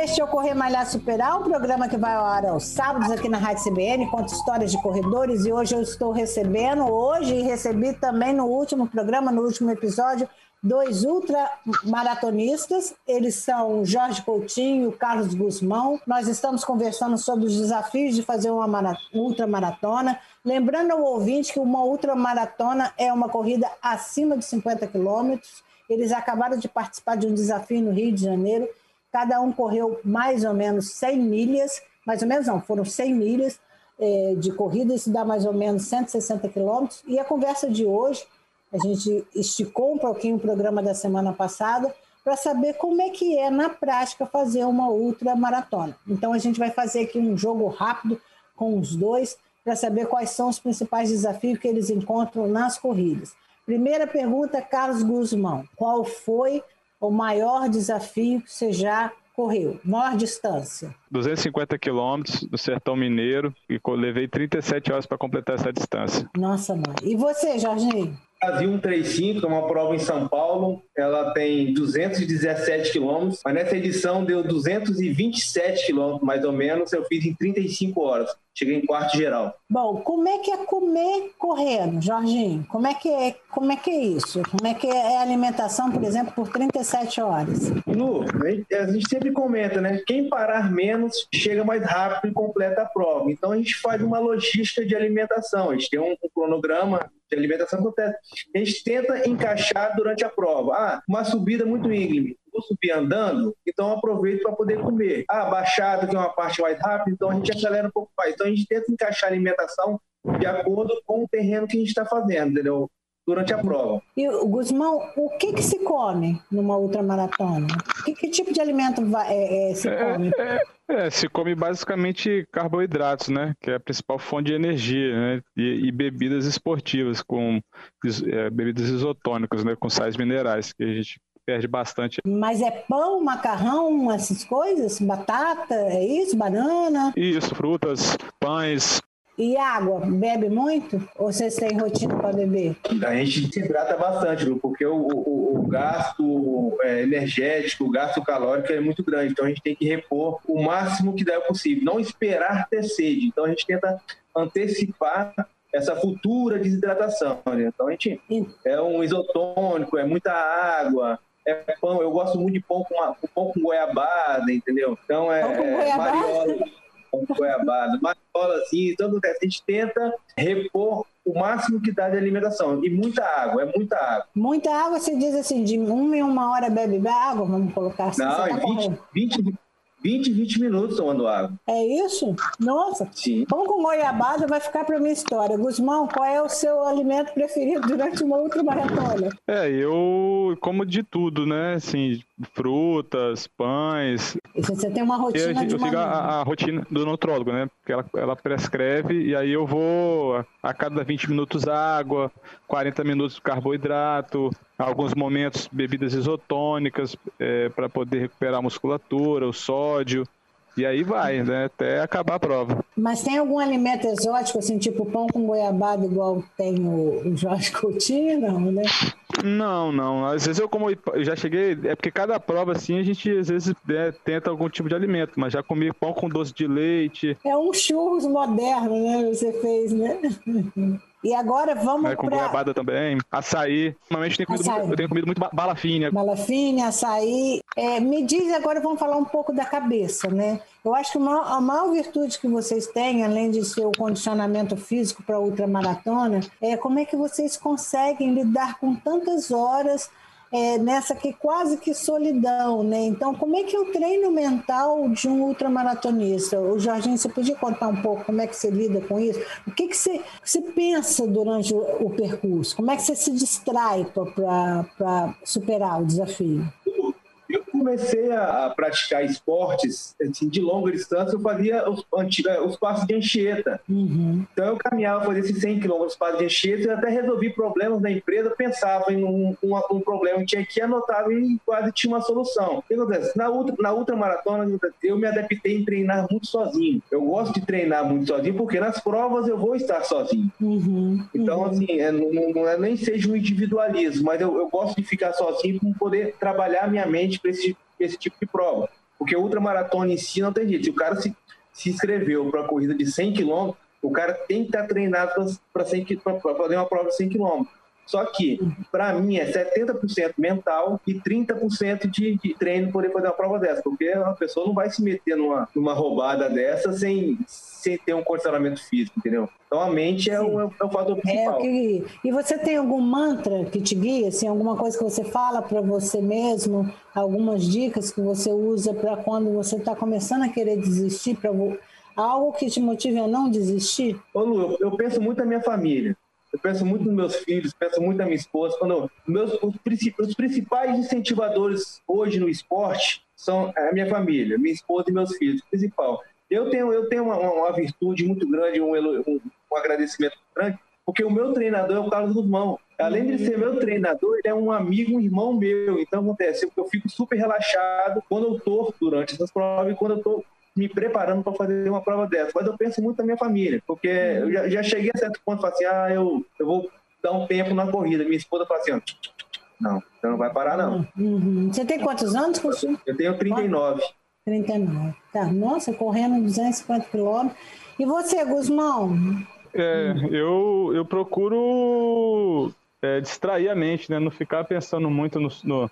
Este é o Correr Malhar Superar, um programa que vai ao ar aos sábados aqui na Rádio CBN, conta histórias de corredores e hoje eu estou recebendo, hoje e recebi também no último programa, no último episódio, dois ultramaratonistas. Eles são Jorge Coutinho e Carlos Guzmão. Nós estamos conversando sobre os desafios de fazer uma ultramaratona. Lembrando ao ouvinte que uma ultramaratona é uma corrida acima de 50 quilômetros. Eles acabaram de participar de um desafio no Rio de Janeiro. Cada um correu mais ou menos 100 milhas, mais ou menos não, foram 100 milhas eh, de corrida, isso dá mais ou menos 160 quilômetros. E a conversa de hoje a gente esticou um pouquinho o programa da semana passada para saber como é que é na prática fazer uma ultramaratona. Então a gente vai fazer aqui um jogo rápido com os dois para saber quais são os principais desafios que eles encontram nas corridas. Primeira pergunta, Carlos Guzmão. Qual foi o maior desafio que você já correu? Maior distância? 250 quilômetros do Sertão Mineiro e levei 37 horas para completar essa distância. Nossa, mãe. E você, Jorginho? Brasil 135, é uma prova em São Paulo. Ela tem 217 quilômetros, mas nessa edição deu 227 quilômetros, mais ou menos. Eu fiz em 35 horas. Cheguei em quarto geral. Bom, como é que é comer correndo, Jorginho? Como é que é, como é, que é isso? Como é que é a alimentação, por exemplo, por 37 horas? Lu, a gente sempre comenta, né? Quem parar menos chega mais rápido e completa a prova. Então a gente faz uma logística de alimentação. A gente tem um, um cronograma de alimentação acontece. A gente tenta encaixar durante a prova. Ah, uma subida muito íngreme. Vou subir andando, então aproveito para poder comer. Ah, baixada, que é uma parte mais rápida, então a gente acelera um pouco mais. Então a gente tenta encaixar a alimentação de acordo com o terreno que a gente está fazendo, entendeu? durante a prova. E, Guzmão, o que, que se come numa ultramaratona? Que, que tipo de alimento vai, é, é, se é, come? É, é, se come basicamente carboidratos, né? Que é a principal fonte de energia, né? E, e bebidas esportivas, com é, bebidas isotônicas, né? Com sais minerais, que a gente perde bastante. Mas é pão, macarrão, essas coisas? Batata, é isso? Banana? Isso, frutas, pães, e água, bebe muito? Ou vocês têm rotina para beber? A gente se hidrata bastante, Lu, porque o, o, o gasto é, energético, o gasto calórico é muito grande. Então a gente tem que repor o máximo que der possível, não esperar ter sede. Então a gente tenta antecipar essa futura desidratação. Né? Então a gente é um isotônico, é muita água, é pão. Eu gosto muito de pão com, pão com goiabada, entendeu? Então é, é mariola com goiabada, mariola, assim, todo a gente tenta repor o máximo que dá de alimentação. E muita água, é muita água. Muita água, você diz assim, de uma em uma hora bebe água, vamos colocar assim. Não, é 20, 20, 20, 20 minutos tomando água. É isso? Nossa. Sim. Pão com goiabada vai ficar para minha história. Guzmão, qual é o seu alimento preferido durante uma outra maratona? É, eu como de tudo, né? Assim, frutas, pães. Você tem uma rotina eu, Eu sigo a, a, rotina do nutrólogo, né? Porque ela, ela prescreve e aí eu vou a cada 20 minutos água, 40 minutos carboidrato, alguns momentos bebidas isotônicas é, para poder recuperar a musculatura, o sódio. E aí vai, né? Até acabar a prova. Mas tem algum alimento exótico, assim, tipo pão com goiabada, igual tem o Jorge Coutinho, não, né? Não, não. Às vezes eu como eu já cheguei, é porque cada prova assim a gente às vezes é, tenta algum tipo de alimento, mas já comi pão com doce de leite. É um churros moderno, né? Você fez, né? E agora vamos é, com pra... goiabada também, açaí. Normalmente eu tenho comido, Muito, eu tenho comido muito bala fina. Bala fina, açaí. É, me diz agora, vamos falar um pouco da cabeça, né? Eu acho que a maior virtude que vocês têm, além de ser o condicionamento físico para ultramaratona, é como é que vocês conseguem lidar com tantas horas é, nessa que quase que solidão, né? Então, como é que é o treino mental de um ultramaratonista? O Jorginho, você podia contar um pouco como é que você lida com isso? O que, que você, você pensa durante o, o percurso? Como é que você se distrai para superar o desafio? Comecei a praticar esportes assim, de longa distância, eu fazia os, os passos de enxeta. Uhum. Então eu caminhava, fazia esses 100 quilômetros passos de enxeta e até resolvi problemas da empresa, pensava em um, um, um problema que tinha aqui, anotava e quase tinha uma solução. O que acontece? Na, ultra, na ultramaratona, eu me adaptei em treinar muito sozinho. Eu gosto de treinar muito sozinho porque nas provas eu vou estar sozinho. Uhum. Então, uhum. assim, é, não, não, é nem seja um individualismo, mas eu, eu gosto de ficar sozinho para poder trabalhar minha mente para esse, esse tipo de prova. Porque ultramaratona em si não tem jeito. Se o cara se, se inscreveu para uma corrida de 100 km, o cara tem que estar treinado para fazer uma prova de 100 km. Só que, para mim, é 70% mental e 30% de, de treino para poder fazer uma prova dessa. Porque a pessoa não vai se meter numa, numa roubada dessa sem, sem ter um condicionamento físico, entendeu? Então a mente é o, é o fator é principal. É que... E você tem algum mantra que te guia? Assim, alguma coisa que você fala para você mesmo? Algumas dicas que você usa para quando você está começando a querer desistir? Pra... Algo que te motive a não desistir? Ô Lu, eu, eu penso muito na minha família. Eu penso muito nos meus filhos, penso muito na minha esposa. Quando meus, os, principais incentivadores hoje no esporte são a minha família, minha esposa e meus filhos, principal. Eu tenho, eu tenho uma, uma virtude muito grande, um, um, um agradecimento grande, porque o meu treinador é o Carlos Guzmão. Além de ser meu treinador, ele é um amigo, um irmão meu. Então acontece, eu fico super relaxado quando eu estou durante essas provas e quando eu estou me preparando para fazer uma prova dessa. Mas eu penso muito na minha família, porque eu já, já cheguei a certo ponto e assim, ah, eu, eu vou dar um tempo na corrida. Minha esposa fala assim, ó, não, você não vai parar não. Uhum. Você tem quantos anos, Curso? Eu tenho 39. 39. Tá, nossa, correndo 250 quilômetros. E você, Guzmão? É, eu, eu procuro é, distrair a mente, né? Não ficar pensando muito no, no,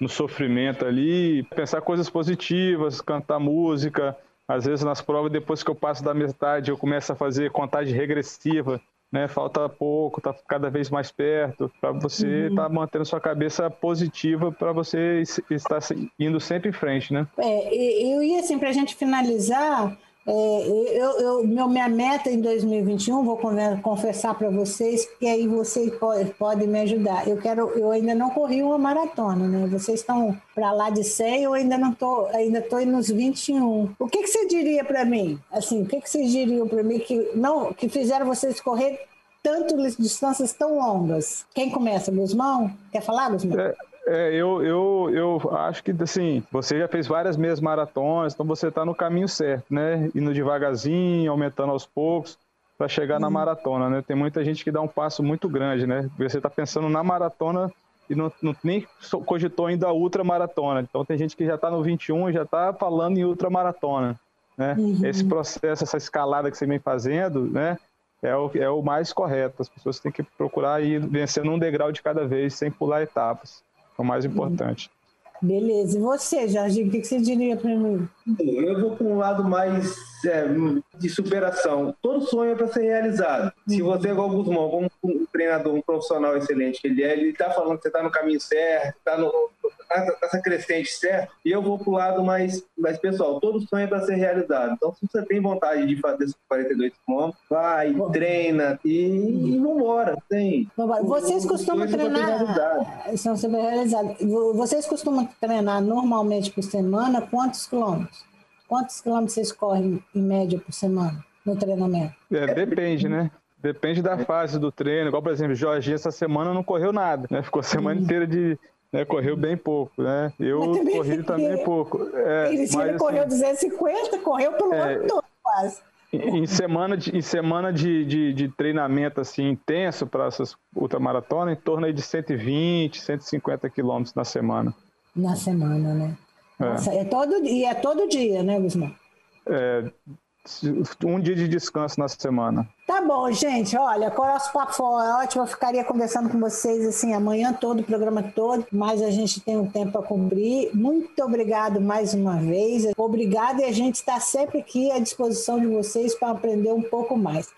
no sofrimento ali, pensar coisas positivas, cantar música. Às vezes nas provas, depois que eu passo da metade, eu começo a fazer contagem regressiva, né? Falta pouco, tá cada vez mais perto, para você estar uhum. tá mantendo sua cabeça positiva, para você estar indo sempre em frente, né? É, eu ia assim, para a gente finalizar, é, eu, eu, meu, minha meta em 2021, vou confessar para vocês, que aí vocês podem me ajudar. Eu quero, eu ainda não corri uma maratona, né? Vocês estão para lá de 100, eu ainda não tô, ainda estou nos 21. O que, que você diria para mim? Assim, o que, que vocês diriam para mim que não, que fizeram vocês correr tanto distâncias tão longas? Quem começa, Guzmão? Quer falar, Guzmão? É. É, eu, eu, eu acho que, assim, você já fez várias meias maratonas, então você está no caminho certo, né? Indo devagarzinho, aumentando aos poucos, para chegar na uhum. maratona, né? Tem muita gente que dá um passo muito grande, né? Você está pensando na maratona e não, não, nem cogitou ainda a ultramaratona. Então tem gente que já está no 21 e já está falando em ultramaratona, né? Uhum. Esse processo, essa escalada que você vem fazendo, né? É o, é o mais correto. As pessoas têm que procurar ir vencendo um degrau de cada vez, sem pular etapas o mais importante. Beleza. E você, Jorge, o que você diria para mim? Eu vou para um lado mais é, de superação. Todo sonho é para ser realizado. Se uhum. você é igual o Guzmão, como um treinador, um profissional excelente que ele é, ele está falando que você está no caminho certo, está nessa crescente certo, e eu vou para o lado mais, mais pessoal. Todo sonho é para ser realizado. Então, se você tem vontade de fazer esses 42 quilômetros, vai, treina e, e vambora. Tem. Vocês costumam treinar. São super realizados. Vocês costumam treinar normalmente por semana quantos quilômetros? Quantos quilômetros vocês correm em média por semana no treinamento? É, depende, né? Depende da fase do treino. Igual, por exemplo, Jorginho essa semana não correu nada, né? Ficou a semana inteira de. Né, correu bem pouco, né? Eu também, corri também pouco. É, ele, mas, correu assim, 250, correu pelo é, ano todo, quase. Em semana de, em semana de, de, de treinamento assim, intenso para essas ultramaratonas, em torno aí de 120, 150 quilômetros na semana. Na semana, né? É. é todo, e é todo dia, né, Guzmão? É, um dia de descanso na semana. Tá bom, gente. Olha, o nosso papo foi ótimo. Eu ficaria conversando com vocês assim amanhã todo, o programa todo, mas a gente tem um tempo a cumprir. Muito obrigado mais uma vez. Obrigado e a gente está sempre aqui à disposição de vocês para aprender um pouco mais.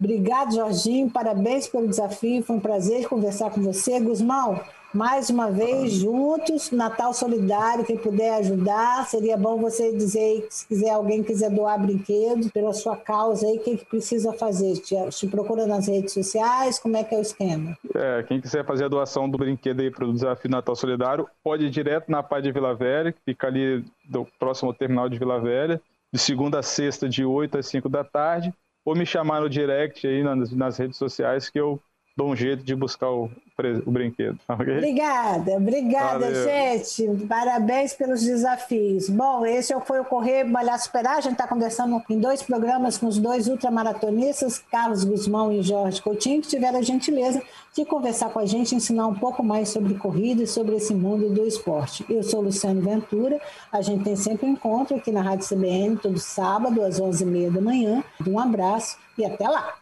Obrigado, Jorginho. Parabéns pelo desafio. Foi um prazer conversar com você. Guzmão, mais uma vez juntos, Natal Solidário, quem puder ajudar, seria bom você dizer se quiser alguém quiser doar brinquedos pela sua causa aí, o que, que precisa fazer? Te, te procura nas redes sociais, como é que é o esquema? É, quem quiser fazer a doação do brinquedo aí para o Desafio Natal Solidário, pode ir direto na Pai de Vila Velha, que fica ali do próximo terminal de Vila Velha, de segunda a sexta, de 8 às 5 da tarde, ou me chamar no direct aí nas, nas redes sociais que eu dou um jeito de buscar o, o brinquedo. Okay? Obrigada, obrigada, Valeu. gente. Parabéns pelos desafios. Bom, esse foi o Correr Malhar Superar. A gente está conversando em dois programas com os dois ultramaratonistas, Carlos Guzmão e Jorge Coutinho, que tiveram a gentileza de conversar com a gente, ensinar um pouco mais sobre corrida e sobre esse mundo do esporte. Eu sou Luciano Ventura. A gente tem sempre um encontro aqui na Rádio CBN, todo sábado, às 11h30 da manhã. Um abraço e até lá!